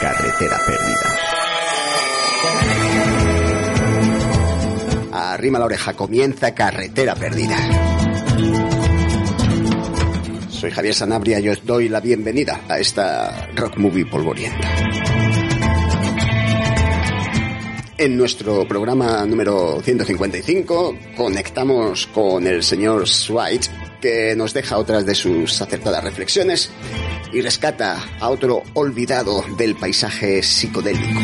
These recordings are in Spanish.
Carretera perdida. Arrima la oreja, comienza Carretera perdida. Soy Javier Sanabria y os doy la bienvenida a esta rock movie polvorienta. En nuestro programa número 155 conectamos con el señor Swite que nos deja otras de sus acertadas reflexiones y rescata a otro olvidado del paisaje psicodélico.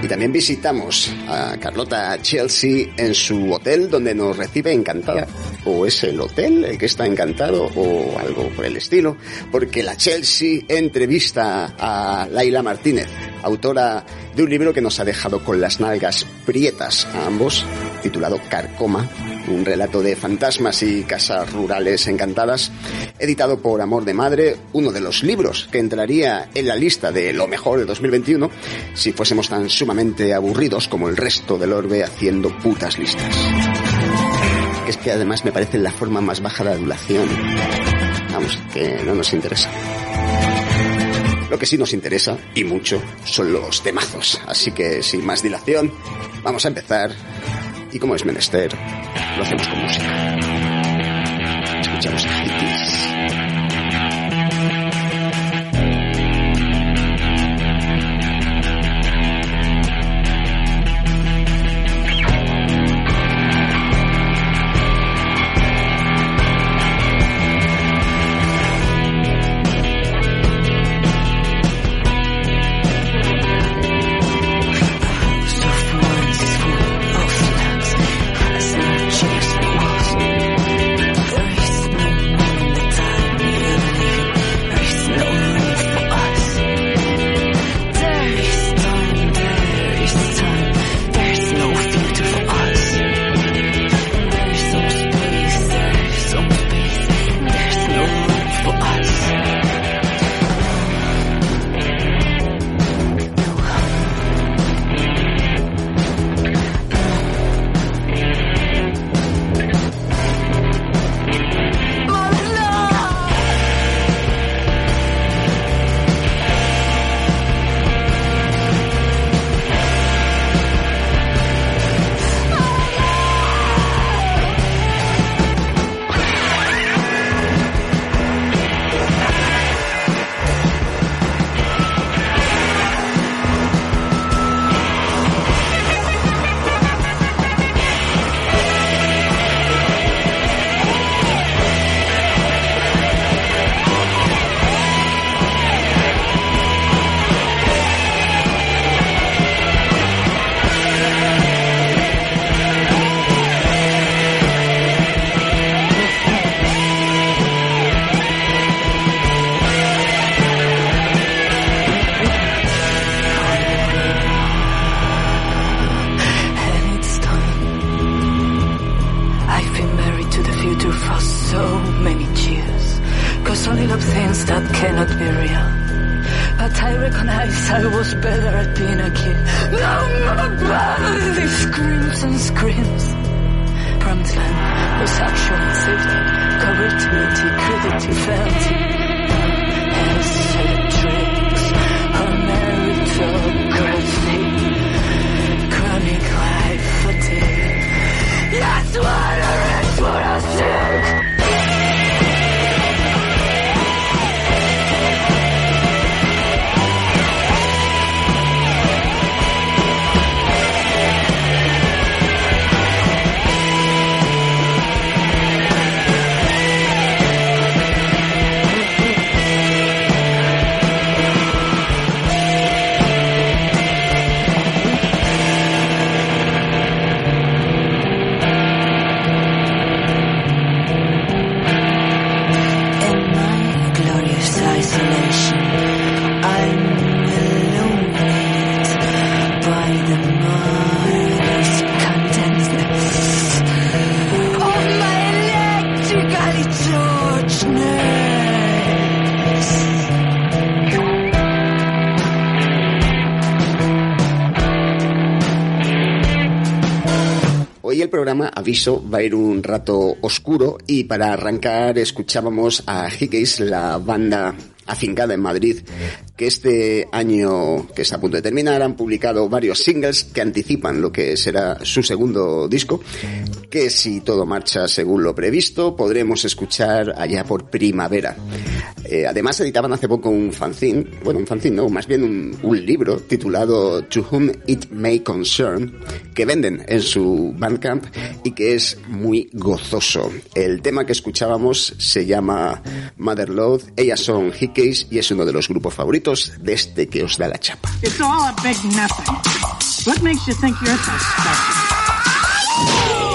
Y también visitamos a Carlota Chelsea en su hotel donde nos recibe encantada. O es el hotel el que está encantado o algo por el estilo. Porque la Chelsea entrevista a Laila Martínez, autora de un libro que nos ha dejado con las nalgas prietas a ambos, titulado Carcoma, un relato de fantasmas y casas rurales encantadas, editado por Amor de Madre, uno de los libros que entraría en la lista de lo mejor de 2021 si fuésemos tan sumamente aburridos como el resto del orbe haciendo putas listas. Es que además me parece la forma más baja de adulación. Vamos, que no nos interesa. Lo que sí nos interesa, y mucho, son los temazos. Así que sin más dilación, vamos a empezar. Y como es menester, lo hacemos con música. Escuchamos a Hippies. perception, fitted, correctly, crudity, felt. Ir un rato oscuro y para arrancar escuchábamos a Hickeys, la banda afincada en Madrid, que este año que está a punto de terminar han publicado varios singles que anticipan lo que será su segundo disco, que si todo marcha según lo previsto, podremos escuchar allá por primavera. Eh, además editaban hace poco un fanzine, bueno, un fanzine no, más bien un, libro titulado To Whom It May Concern, que venden en su Bandcamp y que es muy gozoso. El tema que escuchábamos se llama Mother Load, ellas son Hickeys y es uno de los grupos favoritos de este que os da la chapa. It's all a big nothing. What makes you think you're so?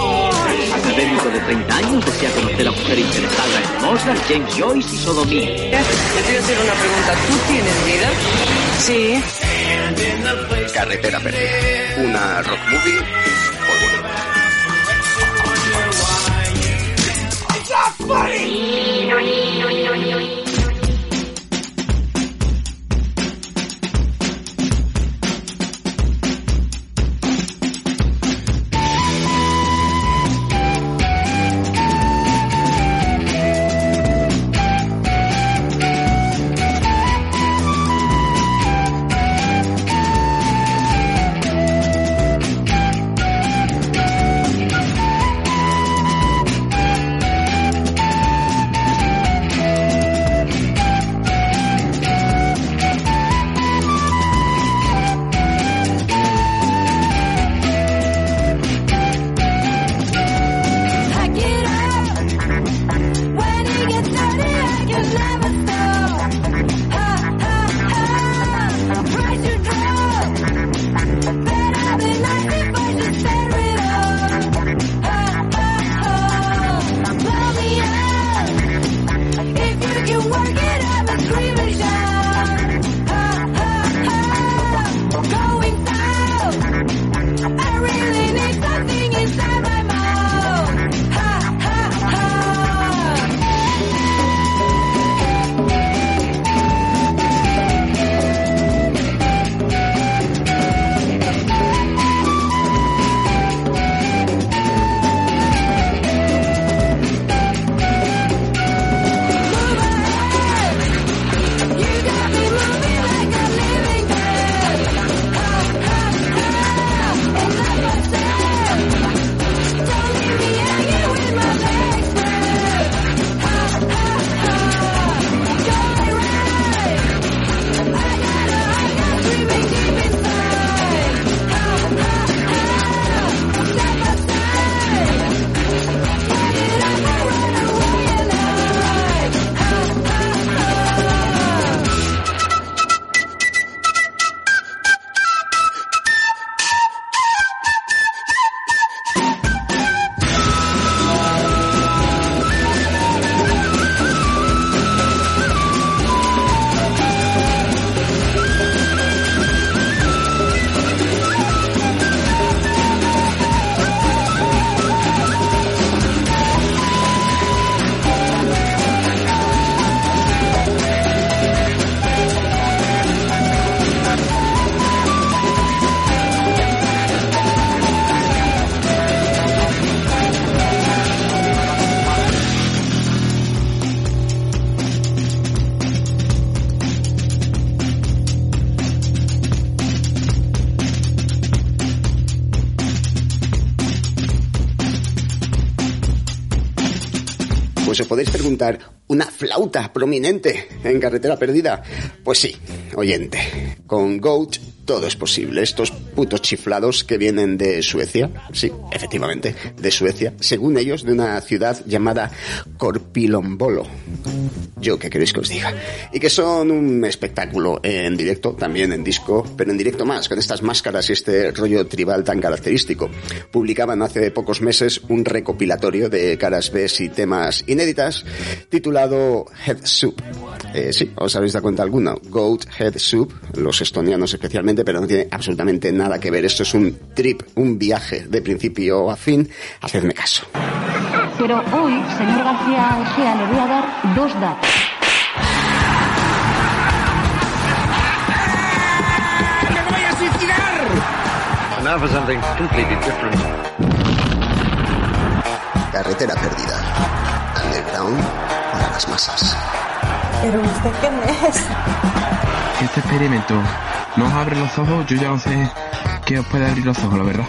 Académico de 30 años desea conocer a mujer interesada en Mozart, James Joyce y sodomía. Te voy a hacer una pregunta. ¿Tú tienes vida? Sí. Carretera Perdida, una rock movie por Pack prominente en carretera perdida? Pues sí, oyente. Con Goat todo es posible. Estos putos chiflados que vienen de Suecia, sí, efectivamente, de Suecia, según ellos, de una ciudad llamada Korpilombolo. Yo, ¿qué queréis que os diga? Y que son un espectáculo en directo, también en disco, pero en directo más, con estas máscaras y este rollo tribal tan característico. Publicaban hace pocos meses un recopilatorio de caras B y temas inéditas titulado Head Soup. Eh, sí, os habéis dado cuenta alguna. Goat Head Soup, los estonianos especialmente, pero no tiene absolutamente nada que ver. Esto es un trip, un viaje de principio principio a fin, hacedme caso. Pero hoy, señor García Ojea, le voy a dar dos datos. ¡Me voy a suicidar! Now for something completely different. Carretera perdida. Underground para las masas. ¿Pero usted quién es? Este experimento nos abre los ojos, yo ya no sé qué os puede abrir los ojos, la verdad.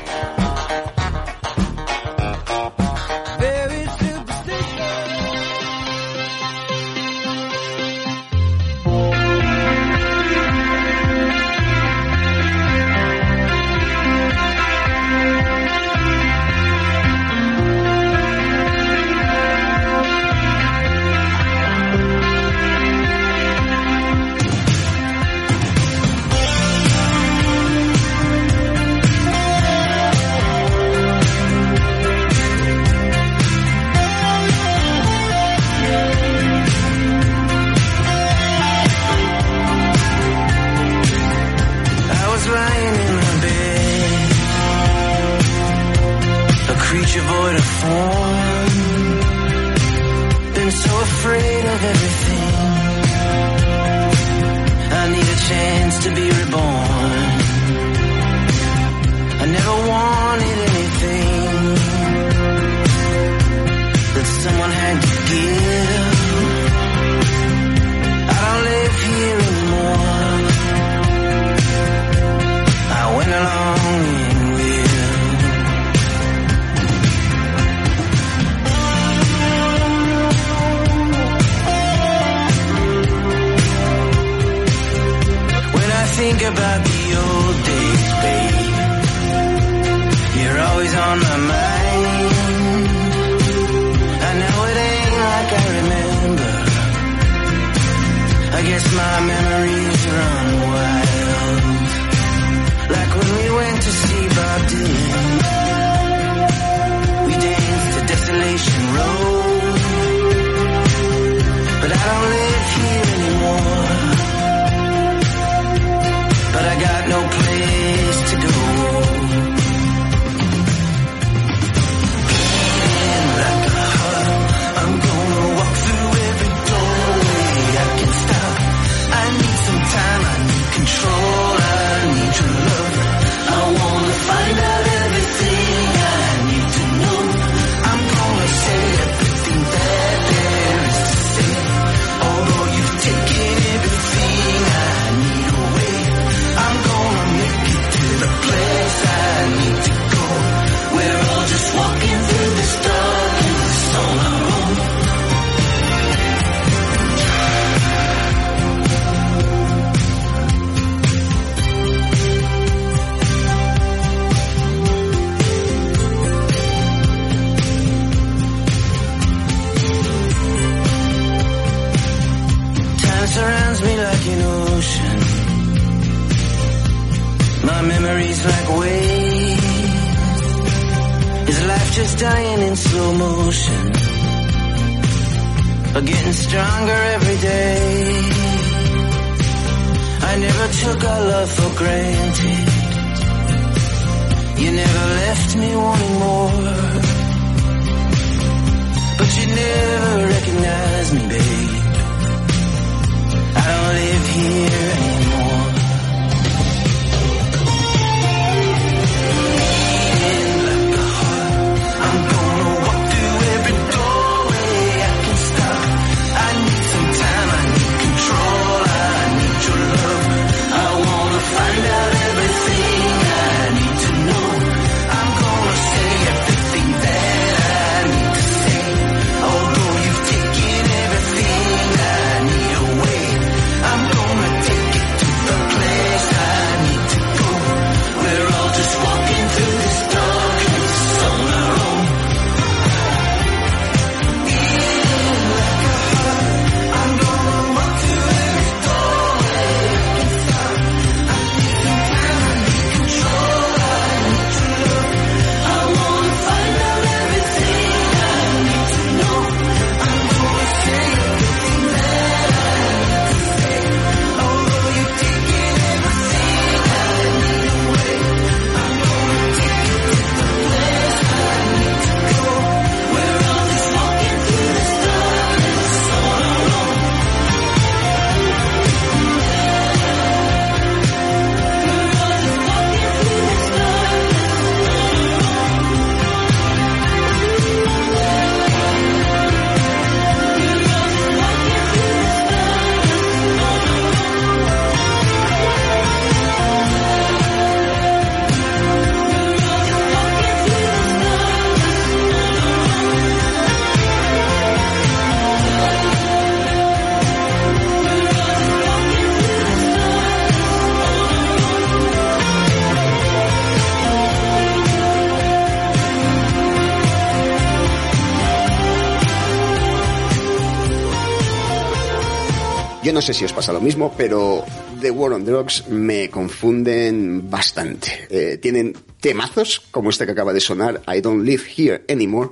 Si os pasa lo mismo, pero The War on Drugs me confunden bastante. Eh, tienen temazos, como este que acaba de sonar, I Don't Live Here Anymore,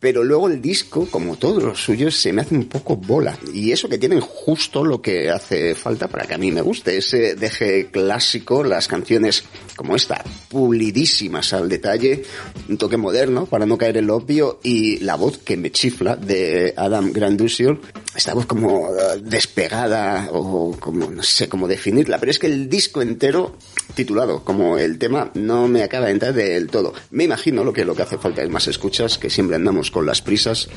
pero luego el disco, como todos los suyos, se me hace un poco bola. Y eso que tienen justo lo que hace falta para que a mí me guste, ese deje clásico, las canciones como esta, pulidísimas al detalle, un toque moderno para no caer en lo obvio y la voz que me chifla de Adam Grandusiol, esta voz como eh, despegada o como no sé cómo definirla, pero es que el disco entero titulado como el tema no me acaba de entrar del todo. Me imagino lo que lo que hace falta es más escuchas, que siempre andamos con las prisas,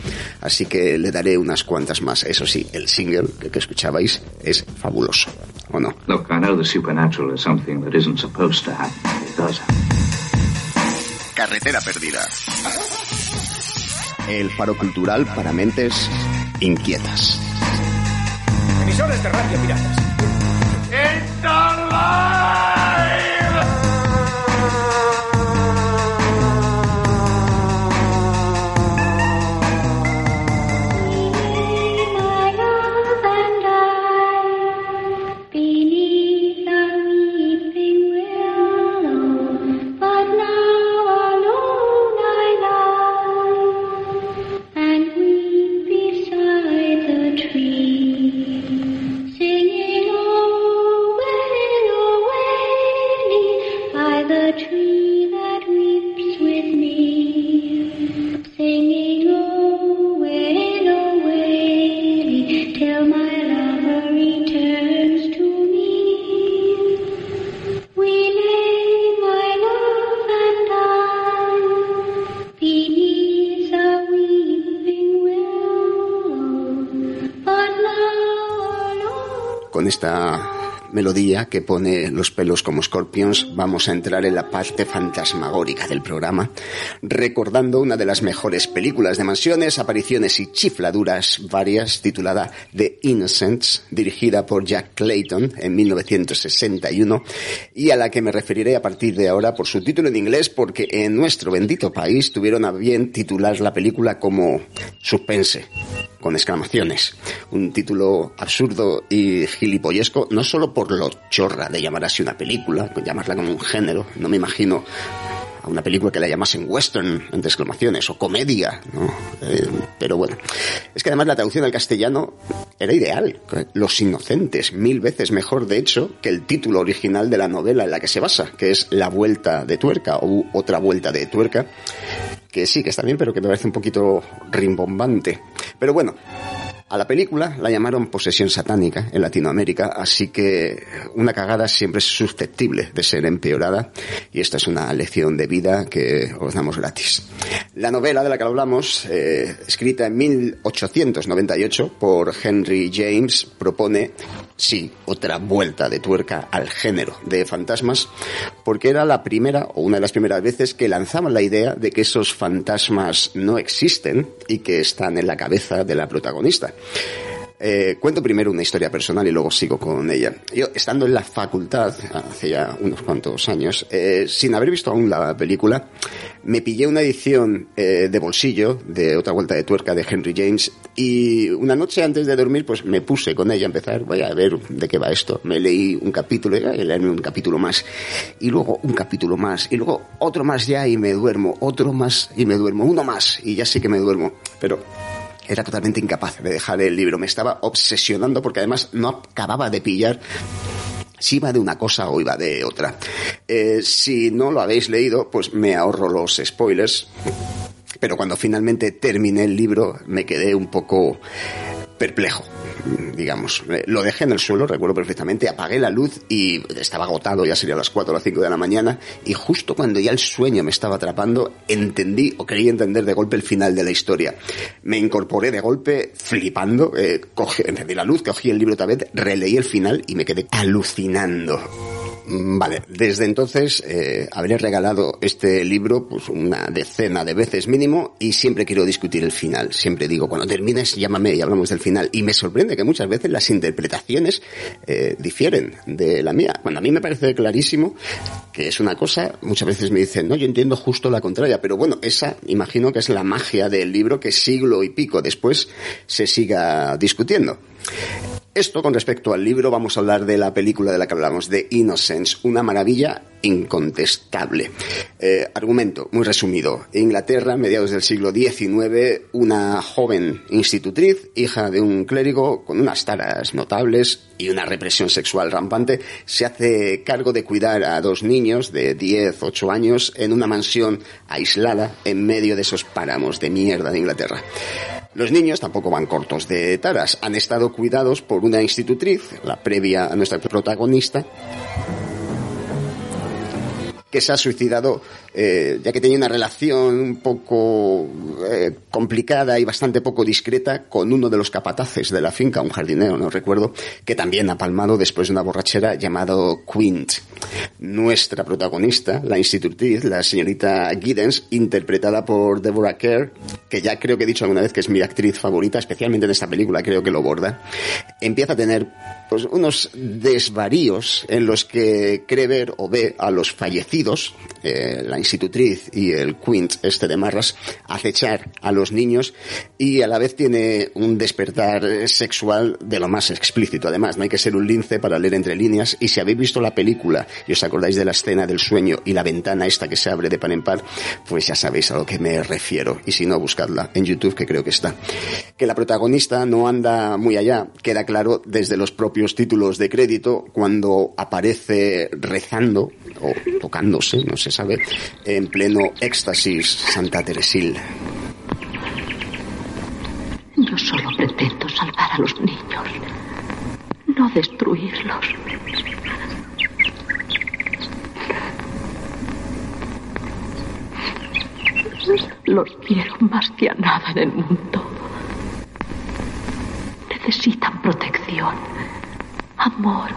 así que le daré unas cuantas más. Eso sí, el single que, que escuchabais es fabuloso, ¿o no? Look, I know the supernatural is something that isn't supposed to happen. It does happen. Carretera perdida. El faro cultural para mentes inquietas. Emisores de radio piratas. Que pone los pelos como scorpions, vamos a entrar en la parte fantasmagórica del programa, recordando una de las mejores películas de mansiones, apariciones y chifladuras varias, titulada The Innocents, dirigida por Jack Clayton en 1961, y a la que me referiré a partir de ahora por su título en inglés, porque en nuestro bendito país tuvieron a bien titular la película como Suspense con exclamaciones. Un título absurdo y gilipollesco, no solo por lo chorra de llamar así una película, llamarla como un género, no me imagino a una película que la llamasen western, entre exclamaciones, o comedia, ¿no? Eh, pero bueno, es que además la traducción al castellano era ideal. Los inocentes, mil veces mejor, de hecho, que el título original de la novela en la que se basa, que es La vuelta de tuerca, o otra vuelta de tuerca, que sí, que está bien, pero que me parece un poquito rimbombante. Pero bueno, a la película la llamaron Posesión Satánica en Latinoamérica, así que una cagada siempre es susceptible de ser empeorada y esta es una lección de vida que os damos gratis. La novela de la que hablamos, eh, escrita en 1898 por Henry James, propone, sí, otra vuelta de tuerca al género de fantasmas, porque era la primera o una de las primeras veces que lanzaban la idea de que esos fantasmas no existen y que están en la cabeza de la protagonista. Eh, cuento primero una historia personal y luego sigo con ella. Yo, estando en la facultad, hace ya unos cuantos años, eh, sin haber visto aún la película, me pillé una edición eh, de bolsillo de otra vuelta de tuerca de Henry James y una noche antes de dormir pues me puse con ella a empezar, voy a ver de qué va esto. Me leí un capítulo y leerme un capítulo más y luego un capítulo más y luego otro más ya y me duermo, otro más y me duermo, uno más y ya sí que me duermo. Pero era totalmente incapaz de dejar el libro. Me estaba obsesionando porque además no acababa de pillar si iba de una cosa o iba de otra. Eh, si no lo habéis leído, pues me ahorro los spoilers. Pero cuando finalmente terminé el libro me quedé un poco perplejo digamos. Lo dejé en el suelo, recuerdo perfectamente, apagué la luz y estaba agotado, ya sería las 4 o las 5 de la mañana, y justo cuando ya el sueño me estaba atrapando, entendí o quería entender de golpe el final de la historia. Me incorporé de golpe flipando, eh, cogí, encendí la luz, cogí el libro otra vez, releí el final y me quedé alucinando. Vale, desde entonces eh, habré regalado este libro pues una decena de veces mínimo y siempre quiero discutir el final. Siempre digo, cuando termines llámame y hablamos del final. Y me sorprende que muchas veces las interpretaciones eh, difieren de la mía. Cuando a mí me parece clarísimo que es una cosa, muchas veces me dicen, no, yo entiendo justo la contraria. Pero bueno, esa imagino que es la magia del libro que siglo y pico después se siga discutiendo. Esto con respecto al libro, vamos a hablar de la película de la que hablamos, de Innocence, una maravilla incontestable. Eh, argumento, muy resumido. Inglaterra, mediados del siglo XIX, una joven institutriz, hija de un clérigo con unas taras notables y una represión sexual rampante, se hace cargo de cuidar a dos niños de 10, 8 años en una mansión aislada en medio de esos páramos de mierda de Inglaterra. Los niños tampoco van cortos de taras. Han estado cuidados por una institutriz, la previa a nuestra protagonista, que se ha suicidado eh, ya que tenía una relación un poco eh, complicada y bastante poco discreta con uno de los capataces de la finca, un jardinero, no recuerdo, que también ha palmado después de una borrachera llamado Quint. Nuestra protagonista, la institutriz, la señorita Giddens, interpretada por Deborah Kerr, que ya creo que he dicho alguna vez que es mi actriz favorita, especialmente en esta película, creo que lo borda, empieza a tener pues, unos desvaríos en los que cree ver o ve a los fallecidos, eh, la institutriz y el Quint, este de Marras, acechar a los niños y a la vez tiene un despertar sexual de lo más explícito. Además, no hay que ser un lince para leer entre líneas y si habéis visto la película y os acordáis de la escena del sueño y la ventana esta que se abre de par en par, pues ya sabéis a lo que me refiero. Y si no, buscadla en YouTube, que creo que está. Que la protagonista no anda muy allá, queda claro desde los propios títulos de crédito cuando aparece rezando o tocándose, no se sabe, en pleno éxtasis Santa Teresil. Yo solo pretendo salvar a los niños, no destruirlos. Los quiero más que a nada en el mundo. Necesitan protección, amor.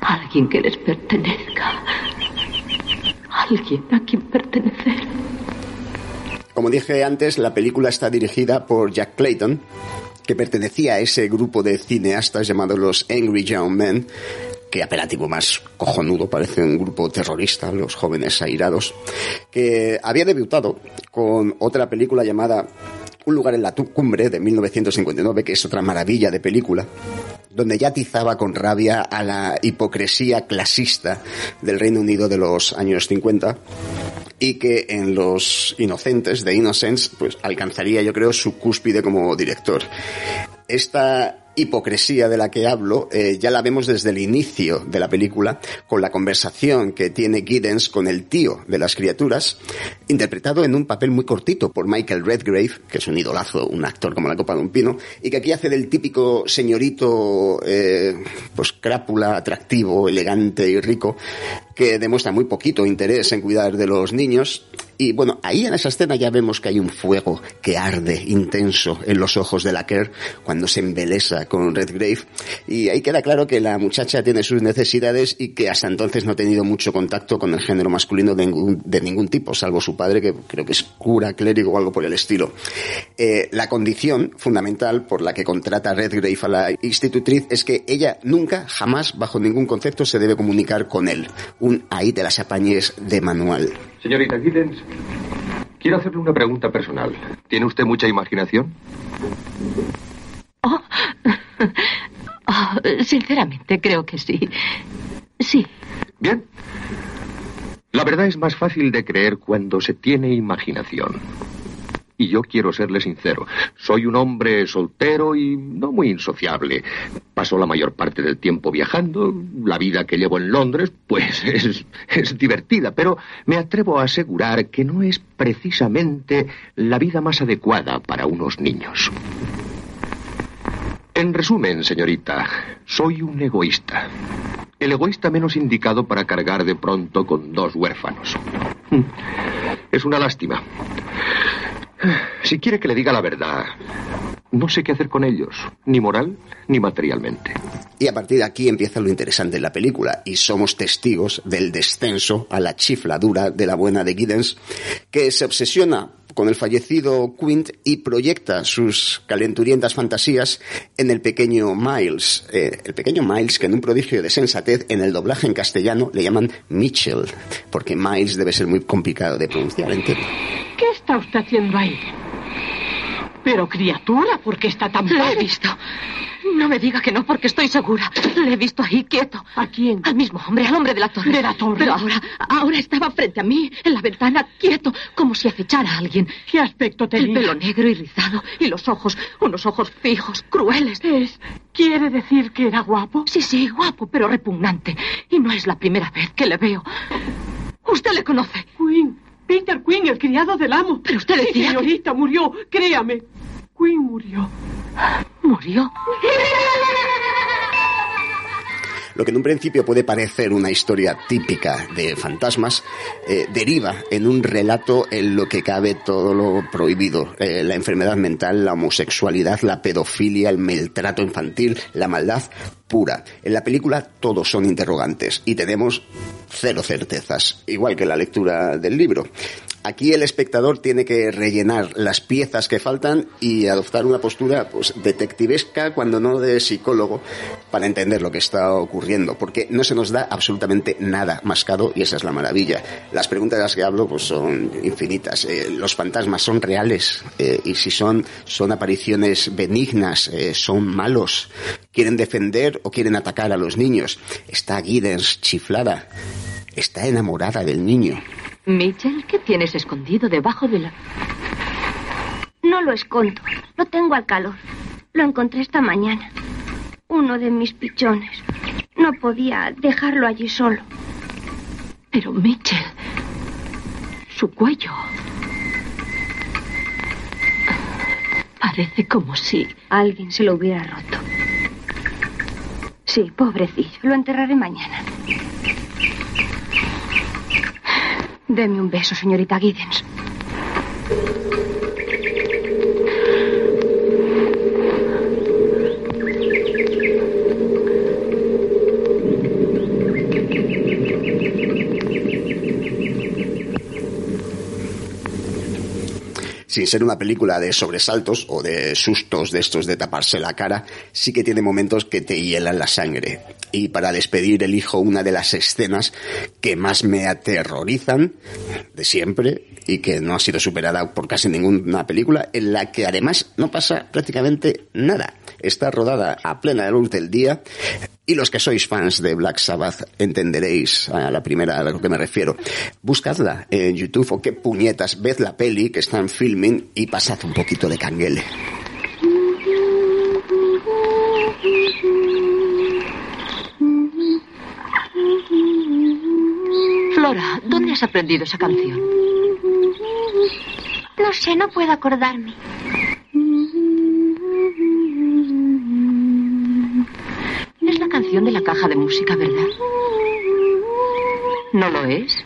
Alguien que les pertenezca. Alguien a quien pertenecer. Como dije antes, la película está dirigida por Jack Clayton, que pertenecía a ese grupo de cineastas llamados los Angry Young Men, que apelativo más cojonudo, parece un grupo terrorista, los jóvenes airados, que había debutado con otra película llamada Un lugar en la cumbre de 1959, que es otra maravilla de película, donde ya atizaba con rabia a la hipocresía clasista del Reino Unido de los años 50 y que en Los Inocentes, de Innocence, pues alcanzaría yo creo su cúspide como director. Esta hipocresía de la que hablo eh, ya la vemos desde el inicio de la película con la conversación que tiene Giddens con el tío de las criaturas, interpretado en un papel muy cortito por Michael Redgrave, que es un idolazo, un actor como la copa de un pino, y que aquí hace del típico señorito, eh, pues crápula, atractivo, elegante y rico, que demuestra muy poquito interés en cuidar de los niños. Y bueno, ahí en esa escena ya vemos que hay un fuego que arde intenso en los ojos de la Kerr cuando se embelesa con Redgrave. Y ahí queda claro que la muchacha tiene sus necesidades y que hasta entonces no ha tenido mucho contacto con el género masculino de ningún, de ningún tipo, salvo su padre, que creo que es cura, clérigo o algo por el estilo. Eh, la condición fundamental por la que contrata Redgrave a la institutriz es que ella nunca, jamás, bajo ningún concepto, se debe comunicar con él. Ahí te las apañes de manual. Señorita Giddens, quiero hacerle una pregunta personal. ¿Tiene usted mucha imaginación? Ah, sinceramente, creo que sí. Sí. Bien. La verdad es más fácil de creer cuando se tiene imaginación. Y yo quiero serle sincero. Soy un hombre soltero y no muy insociable. Paso la mayor parte del tiempo viajando. La vida que llevo en Londres, pues es, es divertida, pero me atrevo a asegurar que no es precisamente la vida más adecuada para unos niños. En resumen, señorita, soy un egoísta. El egoísta menos indicado para cargar de pronto con dos huérfanos. Es una lástima. Si quiere que le diga la verdad, no sé qué hacer con ellos, ni moral ni materialmente. Y a partir de aquí empieza lo interesante en la película, y somos testigos del descenso a la chifladura de la buena de Giddens, que se obsesiona con el fallecido Quint y proyecta sus calenturientas fantasías en el pequeño Miles. Eh, el pequeño Miles, que en un prodigio de sensatez, en el doblaje en castellano le llaman Mitchell, porque Miles debe ser muy complicado de pronunciar, entiendo. ¿Qué está usted haciendo ahí? Pero criatura, ¿por qué está tan Lo he visto. No me diga que no, porque estoy segura. Le he visto ahí quieto. ¿A quién? Al mismo hombre, al hombre de la torre. ¿De la torre? Pero ahora, ahora estaba frente a mí, en la ventana, quieto, como si acechara a alguien. ¿Qué aspecto El tenía? pelo negro y rizado, y los ojos, unos ojos fijos, crueles. Es, ¿Quiere decir que era guapo? Sí, sí, guapo, pero repugnante. Y no es la primera vez que le veo. Usted le conoce. Queen. Peter Queen, el criado del amo. Pero usted Sí, decía que- señorita, murió. Créame. Queen murió. ¿Murió? Lo que en un principio puede parecer una historia típica de fantasmas, eh, deriva en un relato en lo que cabe todo lo prohibido. Eh, la enfermedad mental, la homosexualidad, la pedofilia, el maltrato infantil, la maldad pura. En la película todos son interrogantes y tenemos cero certezas, igual que la lectura del libro. Aquí el espectador tiene que rellenar las piezas que faltan y adoptar una postura pues, detectivesca, cuando no de psicólogo, para entender lo que está ocurriendo, porque no se nos da absolutamente nada mascado y esa es la maravilla. Las preguntas de las que hablo pues, son infinitas. Eh, ¿Los fantasmas son reales? Eh, y si son, son apariciones benignas, Eh, son malos, quieren defender o quieren atacar a los niños. Está Giddens chiflada, está enamorada del niño. Mitchell, ¿qué tienes escondido debajo de la... No lo escondo. Lo tengo al calor. Lo encontré esta mañana. Uno de mis pichones. No podía dejarlo allí solo. Pero Mitchell... Su cuello... Parece como si... Alguien se lo hubiera roto. Sí, pobrecillo. Lo enterraré mañana. Deme un beso, señorita Giddens. Sin ser una película de sobresaltos o de sustos de estos de taparse la cara, sí que tiene momentos que te hielan la sangre. Y para despedir elijo una de las escenas que más me aterrorizan de siempre y que no ha sido superada por casi ninguna película, en la que además no pasa prácticamente nada. Está rodada a plena luz del día y los que sois fans de Black Sabbath entenderéis a la primera a lo que me refiero. Buscadla en YouTube o qué puñetas, ved la peli que está en filming y pasad un poquito de canguele. Flora, ¿dónde has aprendido esa canción? No sé, no puedo acordarme. Canción de la caja de música, ¿verdad? ¿No lo es?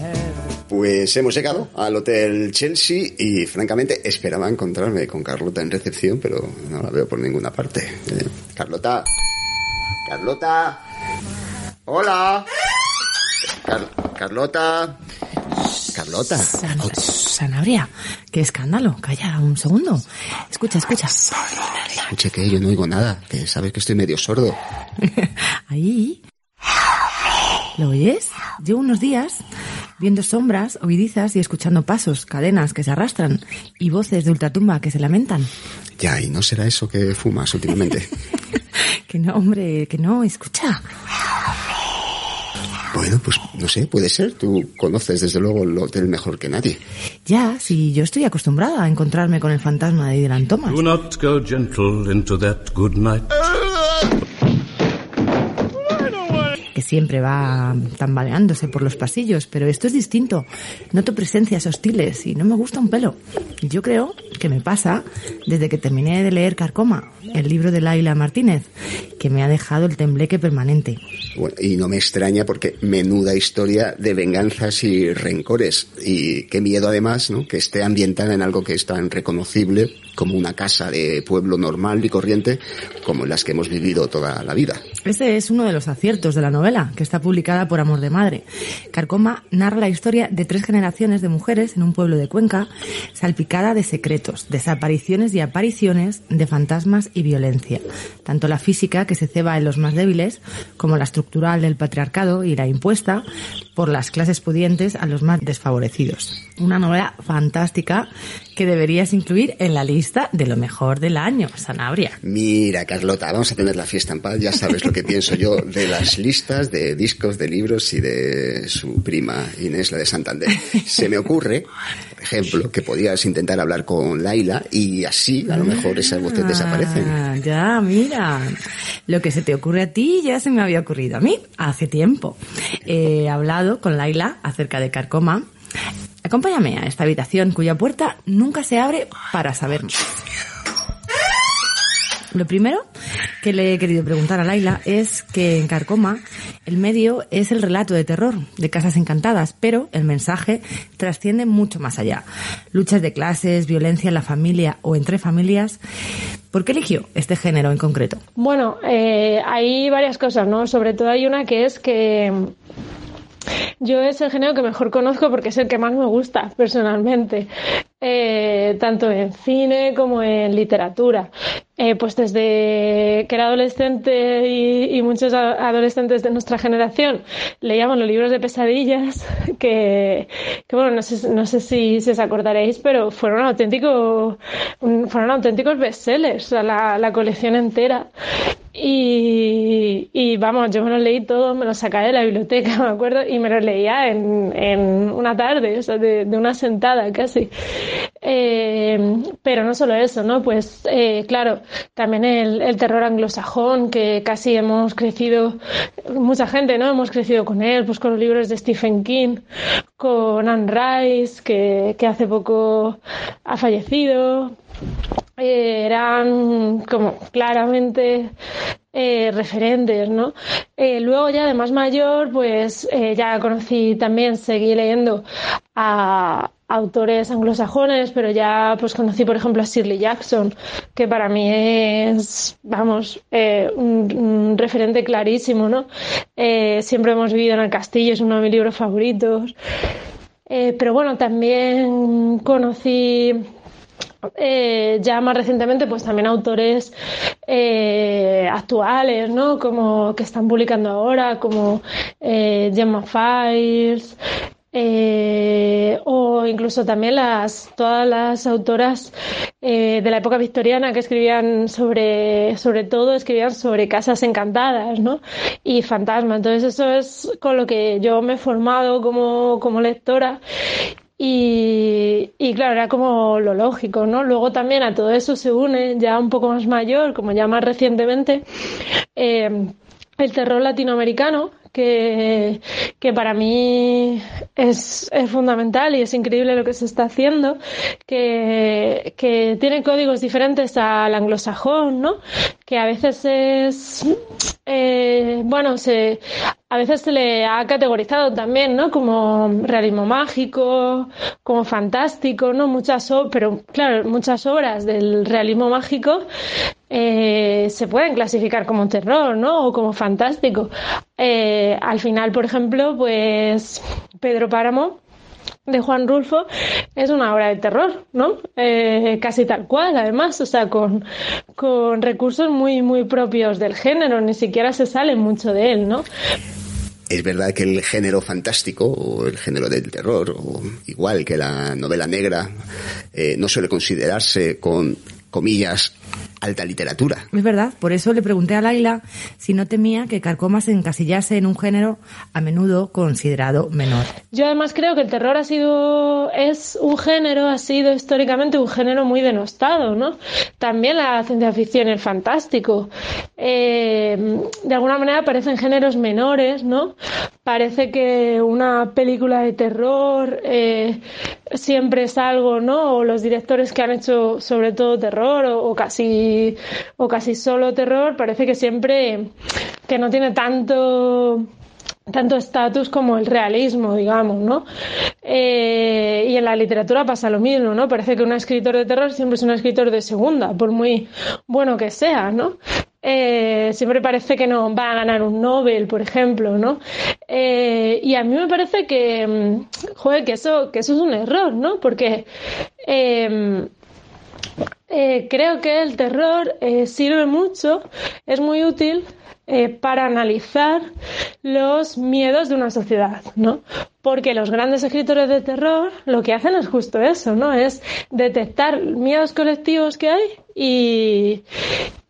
Head. Pues hemos llegado al Hotel Chelsea y francamente esperaba encontrarme con Carlota en recepción, pero no la veo por ninguna parte. Eh, Carlota. Carlota. Hola. Car- Carlota. Carlota. San- Sanabria, qué escándalo. Calla un segundo. Escucha, escucha. Escuche que yo no oigo nada, que sabes que estoy medio sordo. Ahí. ¿Lo oyes? Llevo unos días viendo sombras, oidizas y escuchando pasos, cadenas que se arrastran y voces de ultratumba que se lamentan. Ya, y no será eso que fumas últimamente. Que no, hombre, que no, escucha. Bueno, pues no sé, puede ser. Tú conoces desde luego el hotel mejor que nadie. Ya, si yo estoy acostumbrada a encontrarme con el fantasma de Dylan Thomas. Do not go gentle into that good night. Que siempre va tambaleándose por los pasillos, pero esto es distinto. Noto presencias hostiles y no me gusta un pelo. Yo creo que me pasa desde que terminé de leer Carcoma, el libro de Laila Martínez, que me ha dejado el tembleque permanente. Bueno, y no me extraña porque menuda historia de venganzas y rencores. Y qué miedo además, ¿no? Que esté ambientada en algo que es tan reconocible como una casa de pueblo normal y corriente como las que hemos vivido toda la vida. Este es uno de los aciertos de la novela, que está publicada por Amor de Madre. Carcoma narra la historia de tres generaciones de mujeres en un pueblo de Cuenca, salpicada de secretos, desapariciones y apariciones de fantasmas y violencia. Tanto la física, que se ceba en los más débiles, como la estructural del patriarcado y la impuesta por las clases pudientes a los más desfavorecidos. Una novela fantástica que deberías incluir en la lista de lo mejor del año, Sanabria. Mira, Carlota, vamos a tener la fiesta en paz. Ya sabes lo que pienso yo de las listas de discos, de libros y de su prima Inés, la de Santander. Se me ocurre, por ejemplo, que podías intentar hablar con Laila y así a lo mejor esas voces desaparecen. Ah, ya, mira. Lo que se te ocurre a ti ya se me había ocurrido a mí hace tiempo. He hablado con Laila acerca de Carcoma. Acompáñame a esta habitación cuya puerta nunca se abre para saber. Lo primero que le he querido preguntar a Laila es que en Carcoma el medio es el relato de terror de casas encantadas, pero el mensaje trasciende mucho más allá. Luchas de clases, violencia en la familia o entre familias. ¿Por qué eligió este género en concreto? Bueno, eh, hay varias cosas, ¿no? Sobre todo hay una que es que yo es el género que mejor conozco porque es el que más me gusta personalmente, eh, tanto en cine como en literatura. Eh, pues desde que era adolescente y, muchos adolescentes de nuestra generación leíamos los libros de pesadillas, que, que bueno, no sé, no sé si, si os acordaréis, pero fueron auténticos, fueron auténticos bestsellers, o la, la colección entera. Y, y vamos, yo me los leí todos, me los sacaba de la biblioteca, me acuerdo, y me los leía en, en una tarde, o sea, de, de una sentada casi. Eh, pero no solo eso, ¿no? Pues eh, claro, también el, el terror anglosajón, que casi hemos crecido, mucha gente, ¿no? Hemos crecido con él, pues con los libros de Stephen King, con Anne Rice, que, que hace poco ha fallecido. Eh, eran como claramente eh, referentes, ¿no? Eh, luego ya de más mayor, pues ya conocí también, seguí leyendo a autores anglosajones, pero ya pues conocí por ejemplo a Shirley Jackson, que para mí es, vamos, eh, un, referente clarísimo, ¿no? Eh, siempre hemos vivido en el castillo, es uno de mis libros favoritos. Eh, pero bueno, también conocí ya más recientemente, pues también autores actuales, ¿no? Como que están publicando ahora, como eh, Gemma Files, eh, o incluso también las todas las autoras eh, de la época victoriana que escribían sobre sobre todo escribían sobre casas encantadas ¿no? y fantasmas entonces eso es con lo que yo me he formado como, como lectora Y, y claro, era como lo lógico, ¿no? Luego también a todo eso se une, ya un poco más mayor, como ya más recientemente, eh, el terror latinoamericano, que, que para mí es, es fundamental y es increíble lo que se está haciendo, que, que tiene códigos diferentes al anglosajón, ¿no? Que a veces es, eh, bueno, se, a veces se le ha categorizado también, ¿no? Como realismo mágico, como fantástico, ¿no? Muchas, pero claro, muchas obras del realismo mágico eh, se pueden clasificar como terror, ¿no? O como fantástico. Eh, al final, por ejemplo, pues Pedro Páramo de Juan Rulfo es una obra de terror, ¿no? Eh, casi tal cual, además, o sea, con, con recursos muy, muy propios del género, ni siquiera se sale mucho de él, ¿no? Es verdad que el género fantástico o el género del terror, o igual que la novela negra, eh, no suele considerarse con comillas alta literatura. Es verdad, por eso le pregunté a Laila si no temía que Carcoma se encasillase en un género a menudo considerado menor. Yo además creo que el terror ha sido, es un género, ha sido históricamente un género muy denostado, ¿no? También la ciencia ficción y el fantástico. Eh, de alguna manera parecen géneros menores, ¿no? Parece que una película de terror eh, siempre es algo, ¿no? O los directores que han hecho sobre todo terror o, casi o casi solo terror, parece que siempre que no tiene tanto tanto estatus como el realismo, digamos, ¿no? Eh, y en la literatura pasa lo mismo, ¿no? Parece que un escritor de terror siempre es un escritor de segunda, por muy bueno que sea, ¿no? Eh, siempre parece que no va a ganar un Nobel, por ejemplo, ¿no? Eh, y a mí me parece que, mm, joder, que eso, que eso es un error, ¿no? Porque eh, eh, creo que el terror sirve mucho, es muy útil para analizar los miedos de una sociedad, ¿no? Porque los grandes escritores de terror lo que hacen es justo eso, ¿no? Es detectar miedos colectivos que hay y,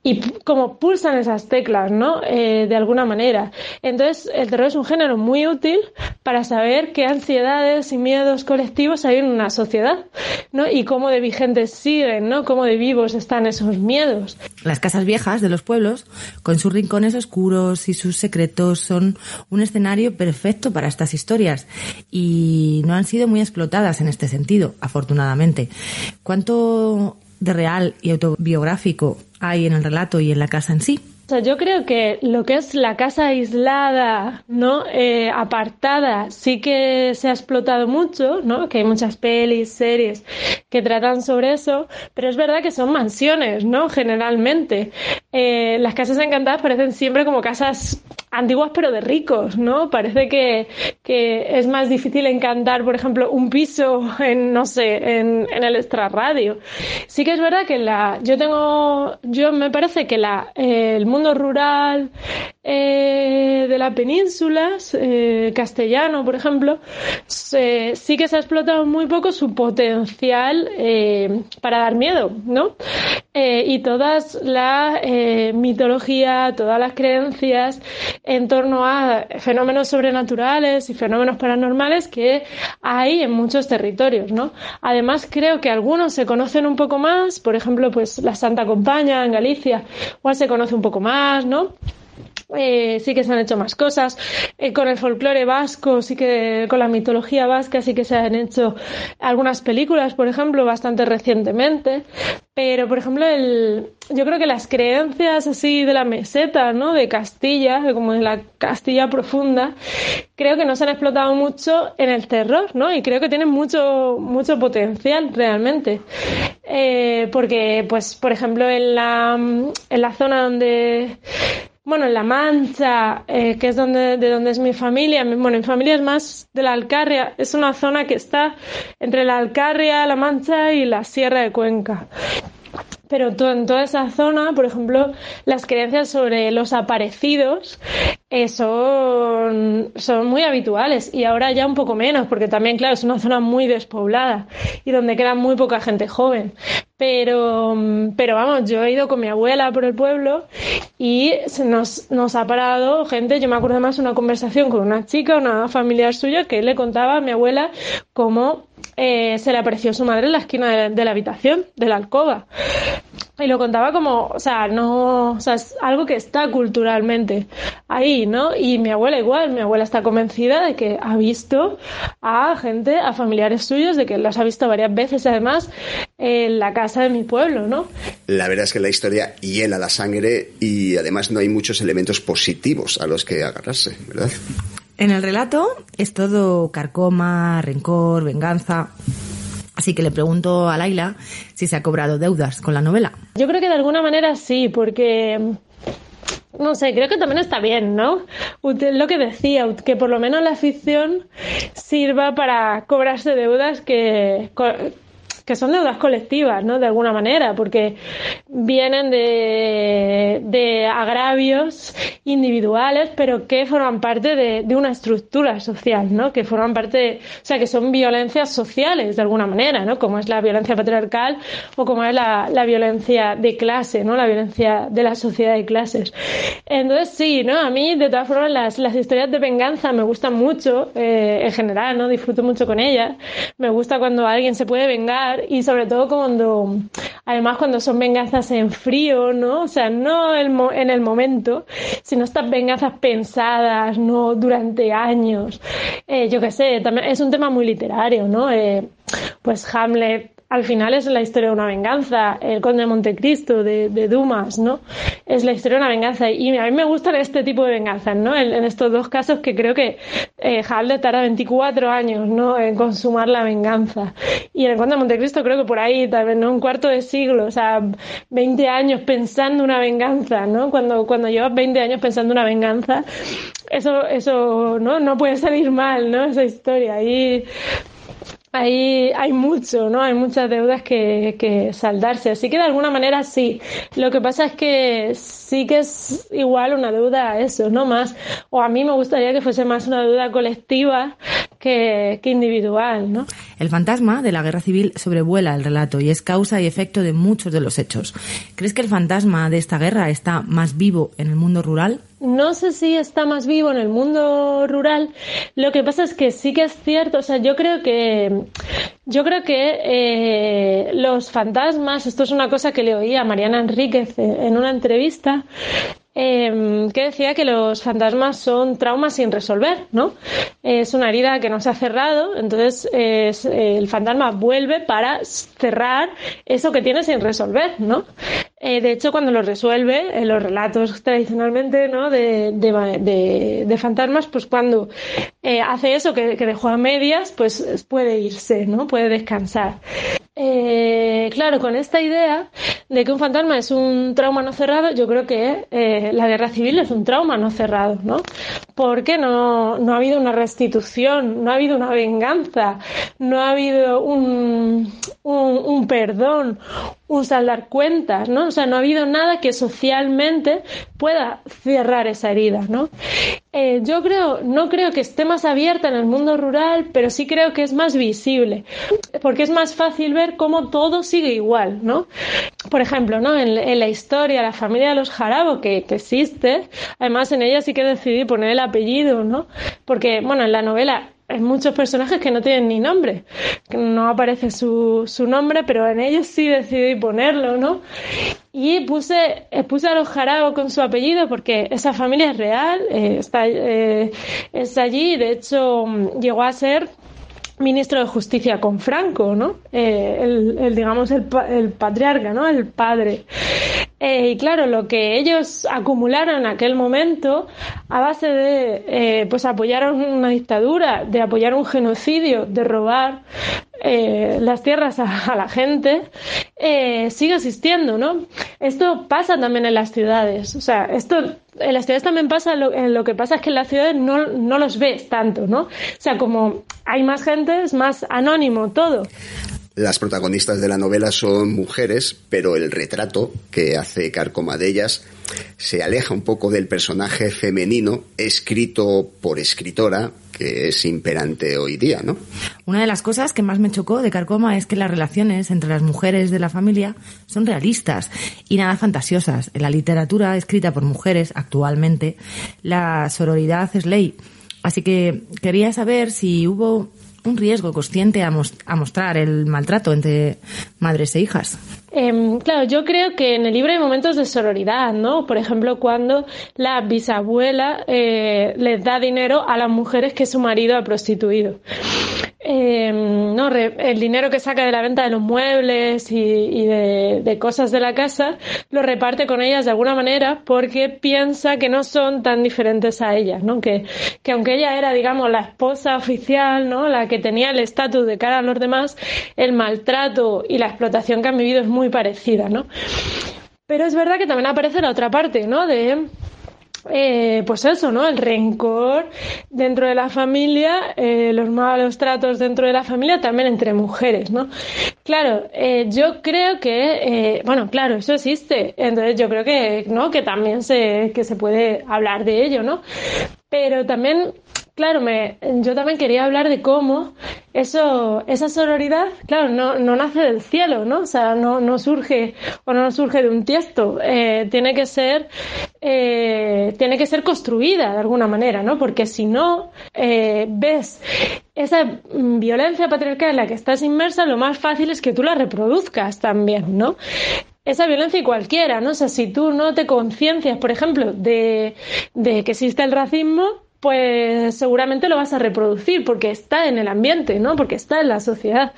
y como pulsan esas teclas, ¿no? Eh, de alguna manera. Entonces, el terror es un género muy útil para saber qué ansiedades y miedos colectivos hay en una sociedad, ¿no? Y cómo de vigentes siguen, ¿no? Cómo de vivos están esos miedos. Las casas viejas de los pueblos, con sus rincones oscuros y sus secretos, son un escenario perfecto para estas historias y no han sido muy explotadas en este sentido, afortunadamente. ¿Cuánto de real y autobiográfico hay en el relato y en la casa en sí? Yo creo que lo que es la casa aislada, ¿no? Eh, apartada, sí que se ha explotado mucho, ¿no? Que hay muchas pelis, series que tratan sobre eso, pero es verdad que son mansiones, ¿no? Generalmente. Eh, las casas encantadas parecen siempre como casas antiguas pero de ricos, ¿no? Parece que, que es más difícil encantar, por ejemplo, un piso en, no sé, en, el extrarradio. Sí que es verdad que la, yo tengo, yo me parece que la, eh, el mundo rural eh, de la península, eh, castellano, por ejemplo, se- sí que se ha explotado muy poco su potencial eh, para dar miedo, ¿no? Eh, y todas la eh, mitología, todas las creencias en torno a fenómenos sobrenaturales y fenómenos paranormales que hay en muchos territorios, ¿no? Además, creo que algunos se conocen un poco más, por ejemplo, pues la Santa Compaña en Galicia, igual se conoce un poco más, ¿no? Eh, sí que se han hecho más cosas. Eh, con el folclore vasco, sí que con la mitología vasca, sí que se han hecho algunas películas, por ejemplo, bastante recientemente. Pero, por ejemplo, el, yo creo que las creencias así de la meseta, ¿no? De Castilla, de como de la Castilla profunda, creo que no se han explotado mucho en el terror, ¿no? Y creo que tienen mucho, mucho potencial realmente. Eh, porque, pues, por ejemplo, en la, en la zona donde bueno, en La Mancha, eh, que es donde, de donde es mi familia, mi- bueno, mi familia es más de la Alcarria, es una zona que está entre la Alcarria, La Mancha y la Sierra de Cuenca. Pero en toda esa zona, por ejemplo, las creencias sobre los aparecidos eh, son, son muy habituales y ahora ya un poco menos, porque también, claro, es una zona muy despoblada y donde queda muy poca gente joven. Pero, mm, pero vamos, yo he ido con mi abuela por el pueblo y se nos, nos ha parado gente. Yo me acuerdo más una conversación con una chica, una familiar suya, que le contaba a mi abuela cómo eh, se le apareció su madre en la esquina de la habitación, de la alcoba. Y lo contaba como, o sea, no, o sea, es algo que está culturalmente ahí, ¿no? Y mi abuela igual, mi abuela está convencida de que ha visto a gente, a familiares suyos, de que los ha visto varias veces además en la casa de mi pueblo, ¿no? La verdad es que la historia hiela la sangre y además no hay muchos elementos positivos a los que agarrarse, ¿verdad? En el relato es todo carcoma, rencor, venganza. Así que le pregunto a Laila si se ha cobrado deudas con la novela. Yo creo que de alguna manera sí, porque no sé, creo que también está bien, ¿no? Lo que decía, que por lo menos la ficción sirva para cobrarse deudas que, que son deudas colectivas, ¿no? De alguna manera, porque vienen de, de agravios individuales, pero que forman parte de, de una estructura social, ¿no? Que forman parte, o sea, que son violencias sociales de alguna manera, ¿no? Como es la violencia patriarcal o como es la, la violencia de clase, ¿no? La violencia de la sociedad de clases. Entonces, sí, ¿no? A mí, de todas formas, las, las historias de venganza me gustan mucho, eh, en general, ¿no? Disfruto mucho con ellas. Me gusta cuando alguien se puede vengar y sobre todo cuando, además, cuando son venganzas en frío, ¿no? O sea, no el mo- en el momento, sino estas venganzas pensadas, ¿no? Durante años. Eh, yo qué sé, también es un tema muy literario, ¿no? Eh, pues Hamlet al final es la historia de una venganza. El Conde de Montecristo de, de Dumas, ¿no? Es la historia de una venganza. Y a mí me gustan este tipo de venganzas, ¿no? En, estos dos casos que creo que eh, Hamlet tarda 24 años, ¿no? En consumar la venganza. Y en el Conde de Montecristo creo que por ahí también, ¿no? Un cuarto de siglo, o sea, 20 años pensando una venganza, ¿no? Cuando, cuando llevas 20 años pensando una venganza, eso, eso, ¿no? No puede salir mal, ¿no? Esa historia. Y Ahí hay mucho, ¿no? Hay muchas deudas que, que saldarse. Así que de alguna manera sí. Lo que pasa es que sí que es igual una deuda a eso, no más. O a mí me gustaría que fuese más una deuda colectiva que, que individual, ¿no? El fantasma de la guerra civil sobrevuela el relato y es causa y efecto de muchos de los hechos. ¿Crees que el fantasma de esta guerra está más vivo en el mundo rural? No sé si está más vivo en el mundo rural. Lo que pasa es que sí que es cierto. O sea, yo creo que yo creo que eh, los fantasmas. Esto es una cosa que le oí a Mariana Enríquez en una entrevista. eh, que decía que los fantasmas son traumas sin resolver, ¿no? Es una herida que no se ha cerrado, entonces es- el fantasma vuelve para cerrar eso que tiene sin resolver, ¿no? Eh, de hecho, cuando lo resuelve, en los relatos tradicionalmente ¿no? de, de, fantasmas, pues cuando eh, hace eso que, dejó a medias, pues puede irse, ¿no? Puede descansar. Eh, claro, con esta idea de que un fantasma es un trauma no cerrado, yo creo que eh, la guerra civil es un trauma no cerrado, ¿no? Porque no, no ha habido una restitución, no ha habido una venganza, no ha habido un, un perdón, un saldar cuentas, ¿no? O sea, no ha habido nada que socialmente pueda cerrar esa herida, ¿no? Eh, yo creo, no creo que esté más abierta en el mundo rural, pero sí creo que es más visible, porque es más fácil ver cómo todo sigue igual, ¿no? Por ejemplo, ¿no? En, la historia, la familia de los Jarabo, que, que existe, además en ella sí que decidí poner el apellido, ¿no? Porque, bueno, en la novela hay muchos personajes que no tienen ni nombre, no aparece su, su nombre, pero en ellos sí decidí ponerlo, ¿no? Y puse, puse a los Jarabo con su apellido porque esa familia es real, eh, está, eh, es allí, de hecho llegó a ser ministro de Justicia con Franco, ¿no? Eh, el, el, digamos, el, el patriarca, ¿no? El padre. Eh, y claro, lo que ellos acumularon en aquel momento a base de, eh, pues apoyar una dictadura, de apoyar un genocidio, de robar eh, las tierras a, a la gente, eh, sigue existiendo, ¿no? Esto pasa también en las ciudades, o sea, esto en las ciudades también pasa, lo, lo que pasa es que en las ciudades no, no los ves tanto, ¿no? O sea, como hay más gente, es más anónimo todo. Las protagonistas de la novela son mujeres, pero el retrato que hace Carcoma de ellas se aleja un poco del personaje femenino escrito por escritora que es imperante hoy día, ¿no? Una de las cosas que más me chocó de Carcoma es que las relaciones entre las mujeres de la familia son realistas y nada fantasiosas. En la literatura escrita por mujeres actualmente, la sororidad es ley. Así que quería saber si hubo un riesgo consciente a, a mostrar el maltrato entre madres e hijas. Em, claro, yo creo que en el libro hay momentos de sororidad, ¿no? Por ejemplo, cuando la bisabuela eh, les da dinero a las mujeres que su marido ha prostituido. Em, no, el dinero que saca de la venta de los muebles y, de cosas de la casa lo reparte con ellas de alguna manera porque piensa que no son tan diferentes a ellas, ¿no? Que, que aunque ella era, digamos, la esposa oficial, ¿no? La que tenía el estatus de cara a los demás, el maltrato y la explotación que han vivido es muy parecida, ¿no? Pero es verdad que también aparece la otra parte, ¿no? De eh, pues eso, ¿no? El rencor dentro de la familia, eh, los malos tratos dentro de la familia, también entre mujeres, ¿no? Claro, eh, yo creo que, eh, bueno, claro, eso existe, entonces yo creo que, ¿no? Que también se, que se puede hablar de ello, ¿no? Pero también, claro, me, yo también quería hablar de cómo eso, esa sororidad, claro, no, no nace del cielo, ¿no? O sea, no, no surge o no surge de un tiesto, eh, tiene que ser, eh, tiene que ser construida de alguna manera, ¿no? Porque si no, eh, ves esa violencia patriarcal en la que estás inmersa, lo más fácil es que tú la reproduzcas también, ¿no? esa violencia y cualquiera, ¿no? O sea, si tú no te conciencias, por ejemplo, de, de que existe el racismo, pues seguramente lo vas a reproducir porque está en el ambiente, ¿no? Porque está en la sociedad.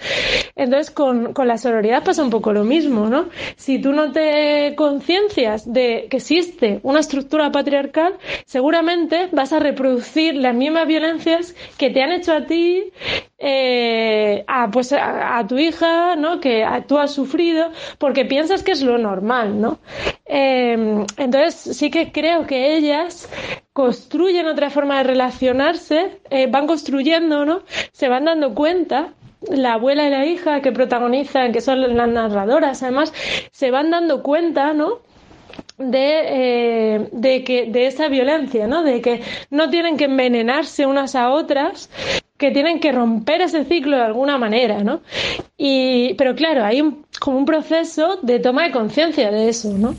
Entonces, con, con la sororidad pasa un poco lo mismo, ¿no? Si tú no te conciencias de que existe una estructura patriarcal, seguramente vas a reproducir las mismas violencias que te han hecho a ti, eh, a, pues a, a tu hija, ¿no? Que tú has sufrido, porque piensas que es lo normal, ¿no? Eh, entonces, sí que creo que ellas construyen otra forma de relacionarse, eh, van construyendo, ¿no? Se van dando cuenta la abuela y la hija que protagonizan, que son las narradoras, además, se van dando cuenta, ¿no? de, eh, de que de esa violencia, ¿no? De que no tienen que envenenarse unas a otras, que tienen que romper ese ciclo de alguna manera, ¿no? Y, pero claro, hay un, como un proceso de toma de conciencia de eso, ¿no?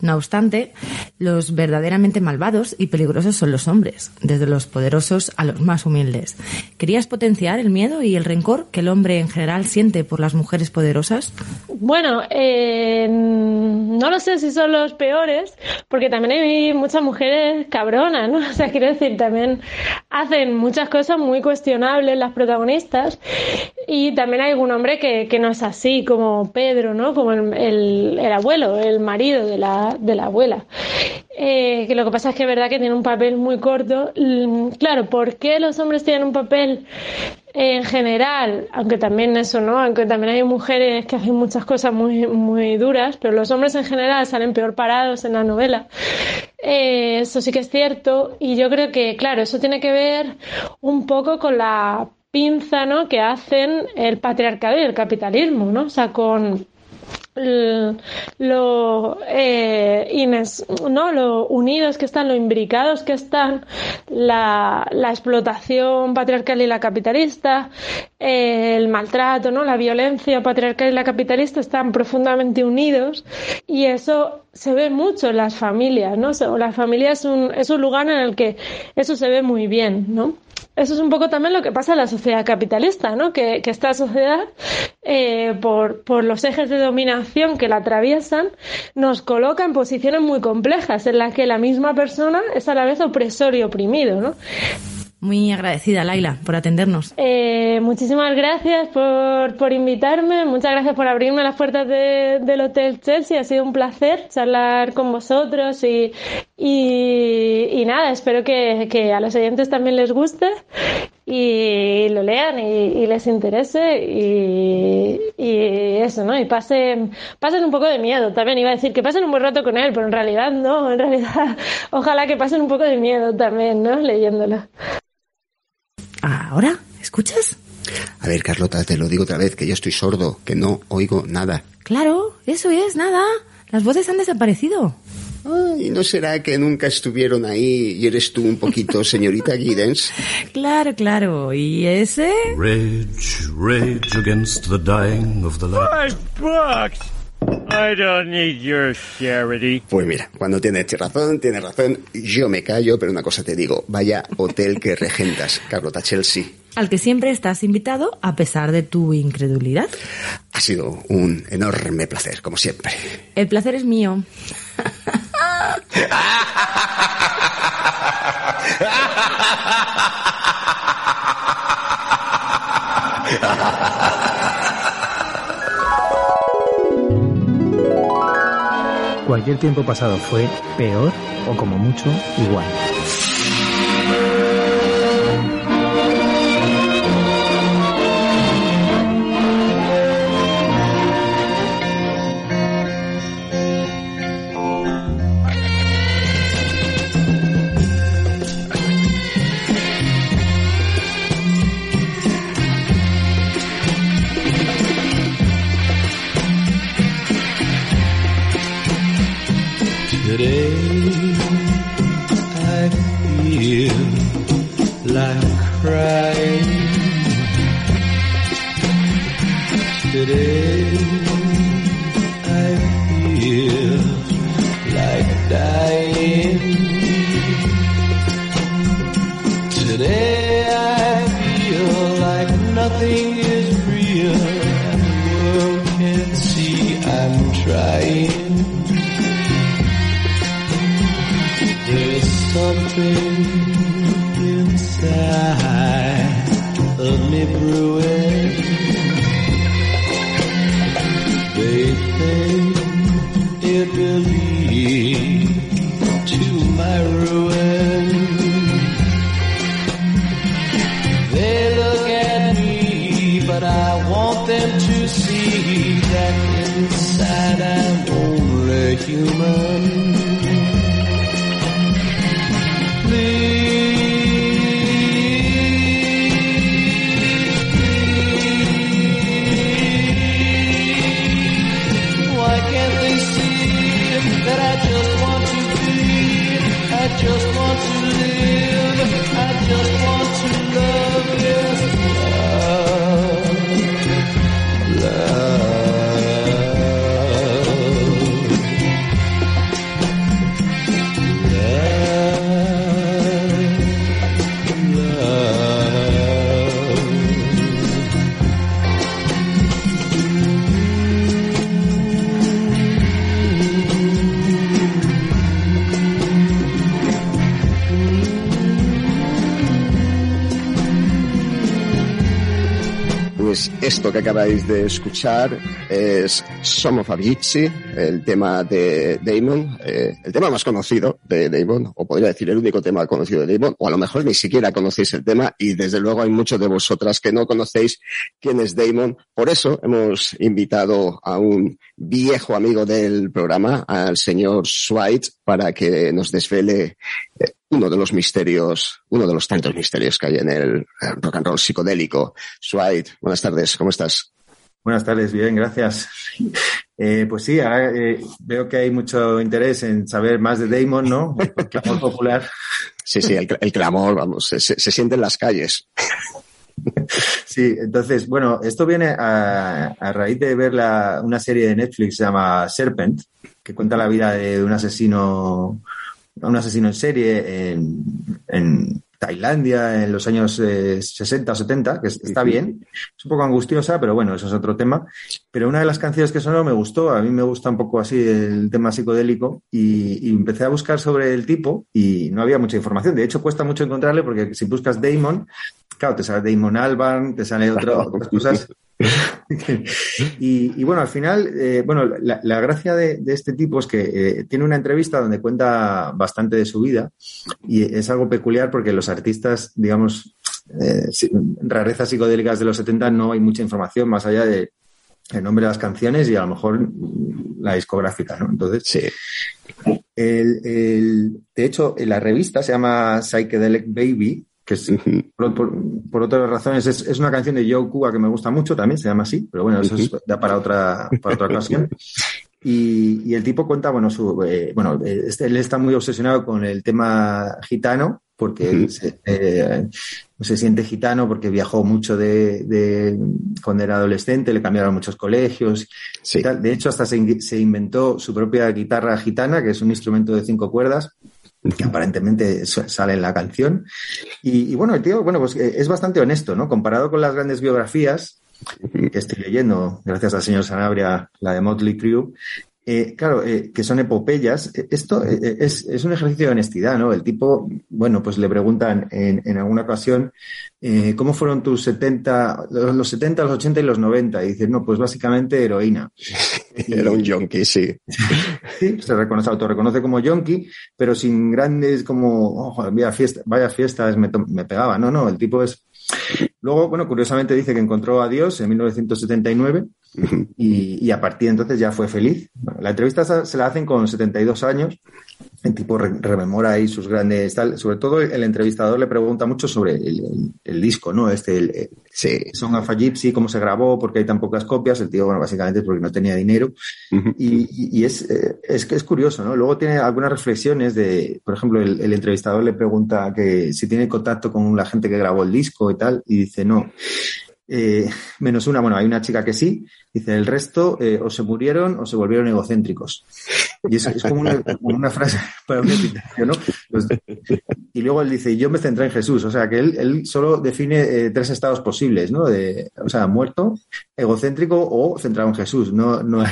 No obstante, los verdaderamente malvados y peligrosos son los hombres, desde los poderosos a los más humildes. ¿Querías potenciar el miedo y el rencor que el hombre en general siente por las mujeres poderosas? Bueno, eh, no lo sé si son los peores, porque también hay muchas mujeres cabronas, ¿no? O sea, quiero decir, también hacen muchas cosas muy cuestionables las protagonistas y también hay algún hombre que, no es así, como Pedro, ¿no? Como el abuelo, el marido de la, de la abuela. Eh, que lo que pasa es que es verdad que tiene un papel muy corto. Mm, Claro, ¿por qué los hombres tienen un papel en general, aunque también eso, ¿no? Aunque también hay mujeres que hacen muchas cosas muy, muy duras, pero los hombres en general salen peor parados en la novela. Eh, eso sí que es cierto. Y yo creo que, claro, eso tiene que ver un poco con la pinza, ¿no? Que hacen el patriarcado y el capitalismo, ¿no? O sea, con lo eh, ines- no lo unidos que están, lo imbricados que están la, la explotación patriarcal y la capitalista, eh, el maltrato, ¿no? la violencia patriarcal y la capitalista están profundamente unidos y eso se ve mucho en las familias, ¿no? La familia es un, es un lugar en el que eso se ve muy bien, ¿no? Eso es un poco también lo que pasa en la sociedad capitalista, ¿no? Que, que esta sociedad, eh, por, por los ejes de dominación que la atraviesan, nos coloca en posiciones muy complejas en las que la misma persona es a la vez opresor y oprimido, ¿no? Muy agradecida, Laila, por atendernos. Eh, muchísimas gracias por, por invitarme, muchas gracias por abrirme las puertas de- del Hotel Chelsea, ha sido un placer charlar con vosotros y, y, y nada, espero que, que a los oyentes también les guste y lo lean y, y les interese y, y eso, ¿no? Y pasen, pasen un poco de miedo también, iba a decir que pasen un buen rato con él, pero en realidad no, en realidad ojalá que pasen un poco de miedo también, ¿no? Leyéndolo. ¿Ahora? ¿Escuchas? A ver, Carlota, te lo digo otra vez, que yo estoy sordo, que no oigo nada. Claro, eso es, nada. Las voces han desaparecido. ¿Y no será que nunca estuvieron ahí y eres tú un poquito señorita Giddens? Claro, claro. ¿Y ese? Rage, rage against the dying of the light. Five bucks. I don't need your charity. Pues mira, cuando tienes razón, tienes razón. Yo me callo, pero una cosa te digo. Vaya hotel que regentas, Carlota Chelsea. Al que siempre estás invitado a pesar de tu incredulidad. Ha sido un enorme placer, como siempre. El placer es mío. Cualquier tiempo pasado fue peor o como mucho igual. serei acabáis de escuchar es Some of a Gypsy, el tema de Damon, eh, el tema más conocido de Damon, o podría decir el único tema conocido de Damon, o a lo mejor ni siquiera conocéis el tema y desde luego hay muchos de vosotras que no conocéis quién es Damon. Por eso hemos invitado a un viejo amigo del programa, al señor Swite, para que nos desvele eh, uno de los misterios, uno de los tantos misterios que hay en el eh, rock and roll psicodélico. Swite, buenas tardes, ¿cómo estás? Buenas tardes, bien, gracias. Eh, pues sí, eh, veo que hay mucho interés en saber más de Damon, ¿no? El clamor popular. Sí, sí, el, el clamor, vamos, se siente en las calles. Sí, entonces, bueno, esto viene a, a raíz de ver la, una serie de Netflix que se llama Serpent, que cuenta la vida de un asesino, un asesino en serie en, en Tailandia en los años eh, 60 o 70, que es- está bien. Es un poco angustiosa, pero bueno, eso es otro tema. Pero una de las canciones que sonó me gustó, a mí me gusta un poco así el tema psicodélico y, y empecé a buscar sobre el tipo y no había mucha información. De hecho, cuesta mucho encontrarle porque si buscas Damon, claro, te sale Damon Albarn, te sale otro- otras cosas. y, y bueno, al final, eh, bueno, la, la gracia de, de este tipo es que eh, tiene una entrevista donde cuenta bastante de su vida y es algo peculiar porque los artistas, digamos, eh, sí, rarezas psicodélicas de los 70 no hay mucha información más allá de el nombre de las canciones y a lo mejor la discográfica, ¿no? Entonces, el, el- de hecho, la revista se llama Psychedelic Baby que es, por, por- por otras razones, es, es una canción de Joe Cuba que me gusta mucho también, se llama así, pero bueno, eso es ya para otra, para otra ocasión. Y, y el tipo cuenta, bueno, su, eh, bueno, este- él está muy obsesionado con el tema gitano, porque él se, eh, se siente gitano porque viajó mucho de, de- cuando era adolescente, le cambiaron muchos colegios. y tal. De hecho, hasta se, se inventó su propia guitarra gitana, que es un instrumento de cinco cuerdas, que aparentemente sale en la canción. Y, y bueno, el tío, bueno, pues eh, es bastante honesto, ¿no? Comparado con las grandes biografías que estoy leyendo, gracias al señor Sanabria, la de Motley Crue, eh, claro, eh, que son epopeyas. Eh, Esto es, es un ejercicio de honestidad, ¿no? El tipo, bueno, pues le preguntan en, en alguna ocasión, eh, ¿cómo fueron tus 70, los los 70, los 80 y los 90? Y dice, no, pues básicamente heroína. Era un yonki, sí. Sí, se reconoce, autorreconoce como yonki, pero sin grandes como, vaya, fiesta, vaya fiestas me pegaba. No, no, el tipo es... Luego, bueno, curiosamente dice que encontró a Dios en 1979 y, y a partir de entonces ya fue feliz. Bueno, la entrevista se la hacen con 72 años. El tipo re- rememora ahí sus grandes tal. Sobre todo el entrevistador le pregunta mucho sobre el, el- el disco, ¿no? Este, el, el Song of a Gypsy, cómo se grabó, por qué hay tan pocas copias. El tío, bueno, básicamente es porque no tenía dinero. Y, y- y es, eh, es que es curioso, ¿no? Luego tiene algunas reflexiones de, por ejemplo, el, el entrevistador le pregunta que si tiene contacto con la gente que grabó el disco y tal, y dice no. Eh, menos una, bueno, hay una chica que sí, dice el resto eh, o se murieron o se volvieron egocéntricos. Y es, es como, una, frase para un ¿no? Pues- y luego él dice, yo me centré en Jesús, o sea que él, él solo define eh, tres estados posibles, ¿no? De, o sea, muerto, egocéntrico o centrado en Jesús, no, no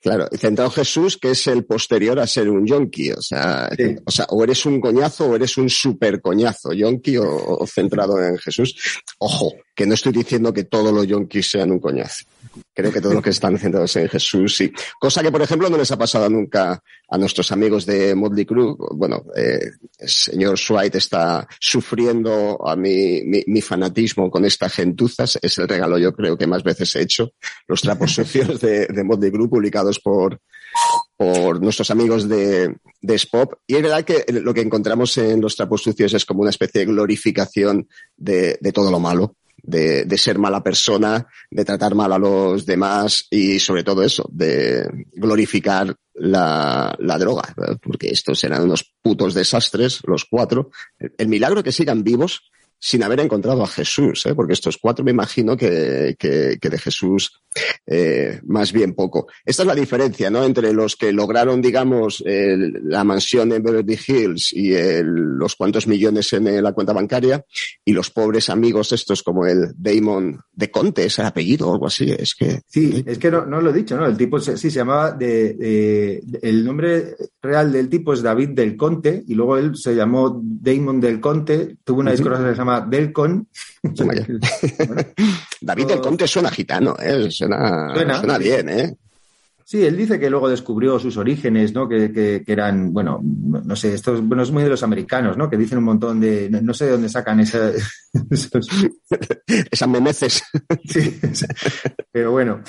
Claro, centrado en Jesús, que es el posterior a ser un yonki. O sea, o sea, o eres un coñazo o eres un super coñazo, yonki o, o centrado en Jesús. Ojo, que no estoy diciendo que todos los yonkis sean un coñazo. Creo que todos los que están centrados en Jesús, sí. Cosa que, por ejemplo, no les ha pasado nunca a nuestros amigos de Motley Crue. Bueno, eh, el señor Swite está sufriendo a mi, mi, mi fanatismo con esta gentuza. Es el regalo, yo creo, que más veces he hecho. Los trapos sucios de, de Motley publicados por, por nuestros amigos de, de Spop. Y es verdad que lo que encontramos en los trapos sucios es como una especie de glorificación de, de todo lo malo. De, ser mala persona, de tratar mal a los demás y sobre todo eso, de glorificar la, droga, porque estos eran unos putos desastres, los cuatro. El milagro que sigan vivos sin haber encontrado a Jesús, ¿eh? porque estos cuatro me imagino que, que, que de Jesús eh, más bien poco. Esta es la diferencia, ¿no? Entre los que lograron, digamos, el, la mansión en Beverly Hills y el, los cuantos millones en eh, la cuenta bancaria y los pobres amigos estos como el Damon de Conte, es el apellido o algo así, es que... Sí, es que no, no lo he dicho, ¿no? El tipo se- sí se llamaba de, de- de- el nombre real del tipo es David del Conte y luego él se llamó Damon del Conte, tuvo una discografía que se llama Delcon. David del Conte suena gitano, ¿eh? Suena, Suena. suena bien, ¿eh? Sí, él dice que luego descubrió sus orígenes, ¿no? Que, que- que eran, bueno, no sé, esto es, bueno, es muy de los americanos, ¿no? Que dicen un montón de, no, no sé de dónde sacan esa, esos- Esas memeces. Sí, pero bueno.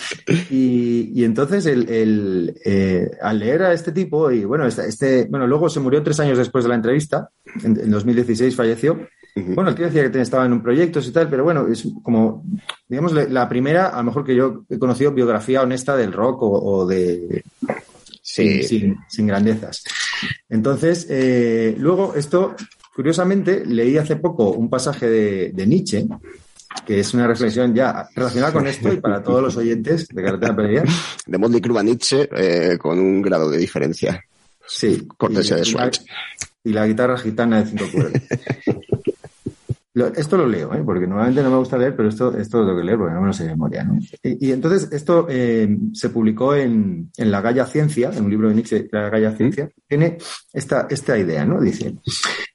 Y, y entonces el, el, eh, al leer a este tipo, y bueno, este, este- bueno, luego se murió tres años después de la entrevista, en, en 2016 falleció. Bueno, el tío decía que estaba en un proyecto y tal, pero bueno, es como, digamos, la- primera, a lo mejor que yo he conocido, biografía honesta del rock o, o de. Sí. Sin, sin- sin grandezas. Entonces, eh, luego, esto, curiosamente, leí hace poco un pasaje de, de Nietzsche, que es una reflexión ya relacionada con esto y para todos los oyentes de Carretera Pelear. De Motley Crue a Nietzsche eh, con un grado de diferencia. Sí. Cortesía de Swatch. y la guitarra gitana de cinco cuerdas. Lo- esto lo leo, ¿eh? porque normalmente no me gusta leer, pero esto, esto lo tengo que leer porque no me lo sé de memoria. ¿no? Y, y entonces esto eh, se publicó en, en La Galla Ciencia, en un libro de Nietzsche, La Galla Ciencia, tiene esta, esta idea, ¿no? Dice,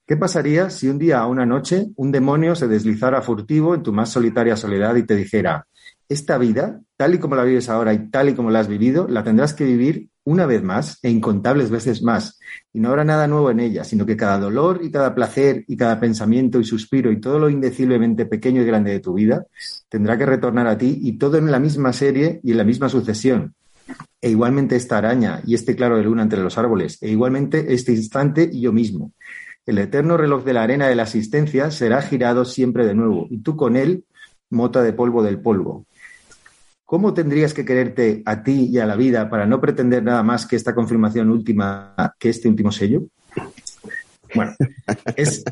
¿qué pasaría si un día a una noche un demonio se deslizara furtivo en tu más solitaria soledad y te dijera, esta vida, tal y como la vives ahora y tal y como la has vivido, la tendrás que vivir una vez más e incontables veces más. Y no habrá nada nuevo en ella, sino que cada dolor y cada placer y cada pensamiento y suspiro y todo lo indeciblemente pequeño y grande de tu vida tendrá que retornar a ti y todo en la misma serie y en la misma sucesión. E igualmente esta araña y este claro de luna entre los árboles, e igualmente este instante y yo mismo. el eterno reloj de la arena de la existencia será girado siempre de nuevo, y tú con él, mota de polvo del polvo. ¿Cómo tendrías que quererte a ti y a la vida para no pretender nada más que esta confirmación última, que este último sello? Bueno, es,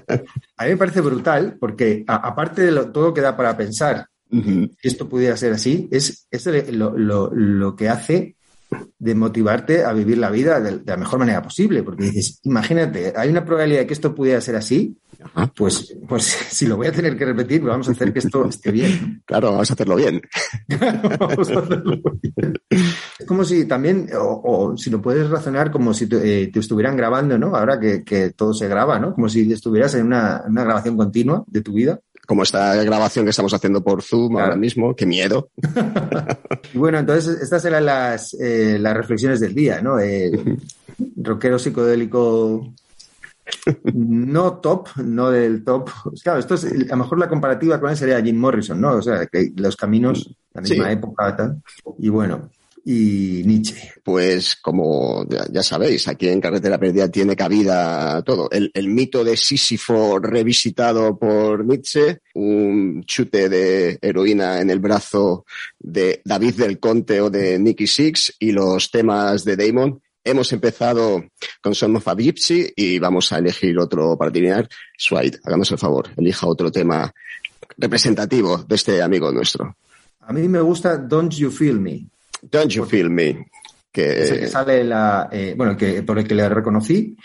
a mí me parece brutal porque a- aparte de lo- todo que da para pensar que esto pudiera ser así, es, es lo, lo- lo que hace de motivarte a vivir la vida de, de la mejor manera posible. Porque dices, imagínate, hay una probabilidad de que esto pudiera ser así, pues, pues si lo voy a tener que repetir, vamos a hacer que esto esté bien. Claro, vamos a hacerlo bien. Vamos a hacerlo bien. Es como si también, o, o si lo puedes razonar como si te, eh, te estuvieran grabando, ¿no? Ahora que, que todo se graba, ¿no? Como si estuvieras en una, en una grabación continua de tu vida. Como esta grabación que estamos haciendo por Zoom ahora mismo, qué miedo. Y bueno, entonces estas eran las, eh, las reflexiones del día, ¿no? Eh, rockero psicodélico no top, no del top. Claro, esto es, a lo mejor la comparativa con él sería Jim Morrison, ¿no? O sea, que los caminos, la misma Sí. época, tal. Y bueno, y Nietzsche. Pues como ya, ya sabéis, aquí en Carretera Perdida tiene cabida todo. El, el mito de Sísifo revisitado por Nietzsche, un chute de heroína en el brazo de David del Conte o de Nicky Six y los temas de Damon. Hemos empezado con Son of a Gypsy y vamos a elegir otro para terminar. Swide, háganos el favor, elija otro tema representativo de este amigo nuestro. A mí me gusta Don't You Feel Me. Don't You Feel Me. Que, Es el que sale la, eh, bueno, el que, por el que le reconocí.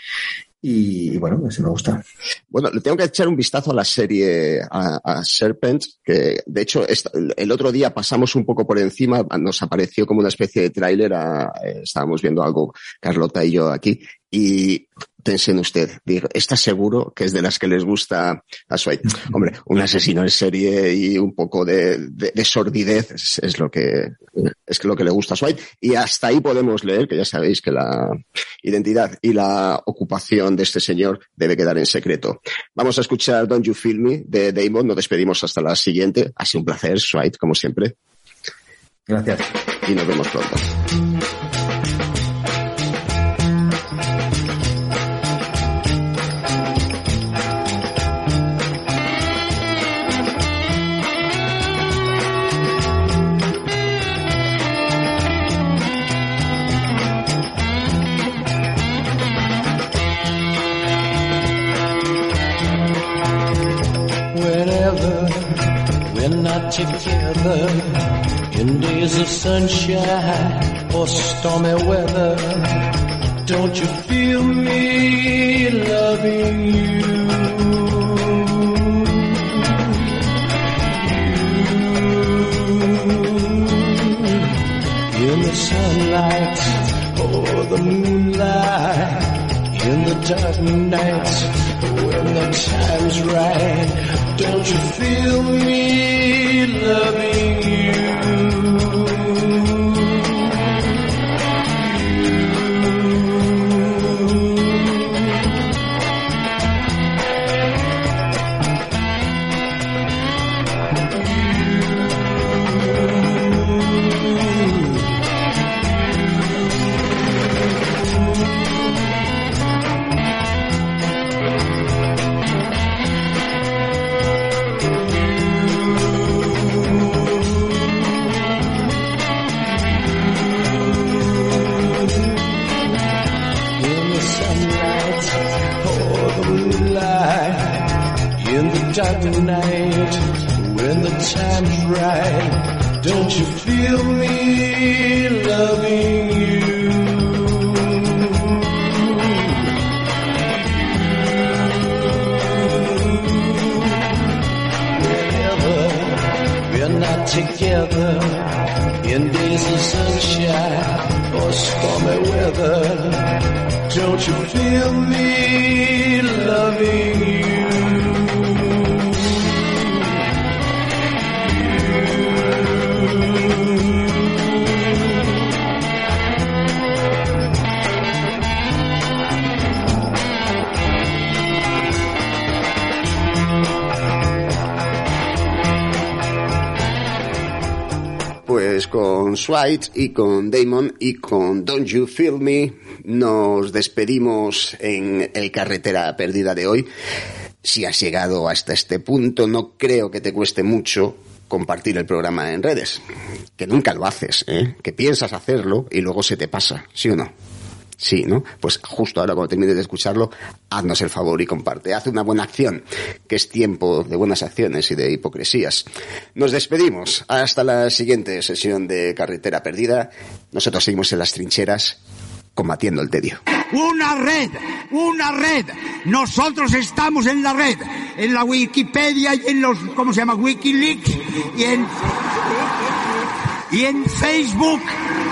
Y, y bueno, ese me gusta. Bueno, le tengo que echar un vistazo a la serie, a, a Serpent, que de hecho esta- el otro día pasamos un poco por encima, nos apareció como una especie de tráiler, eh, estábamos viendo algo, Carlota y yo aquí, y pensé en usted, digo, ¿está seguro que es de las que les gusta a Sway? Hombre, un asesino en serie y un poco de, de- de sordidez es, es lo que es lo que le gusta a Sway. Y hasta ahí podemos leer, que ya sabéis que la identidad y la ocupación de este señor debe quedar en secreto. Vamos a escuchar Don't You Feel Me de Damon, nos despedimos hasta la siguiente. Ha sido un placer, Swite, como siempre. Gracias. Y nos vemos pronto. Sunshine or stormy weather, don't you feel me loving you? In the sunlight or the moonlight, in the dark night, when the time's right, don't you feel me loving you? In the dark of night, when the time's right, don't you feel me loving you? Whenever we're not together in days of sunshine or stormy weather, don't you feel me loving you? Con Swite y con Damon y con Don't You Feel Me nos despedimos en el Carretera Perdida de hoy. Si has llegado hasta este punto, no creo que te cueste mucho compartir el programa en redes. Que nunca lo haces, ¿eh? Que piensas hacerlo y luego se te pasa, ¿sí o no? Sí, ¿no? Pues justo ahora cuando termines de escucharlo, haznos el favor y comparte. Haz una buena acción, que es tiempo de buenas acciones y de hipocresías. Nos despedimos. Hasta la siguiente sesión de Carretera Perdida. Nosotros seguimos en las trincheras combatiendo el tedio. Una red, una red. Nosotros estamos en la red, en la Wikipedia y en los, ¿cómo se llama? Wikileaks y en y en Facebook.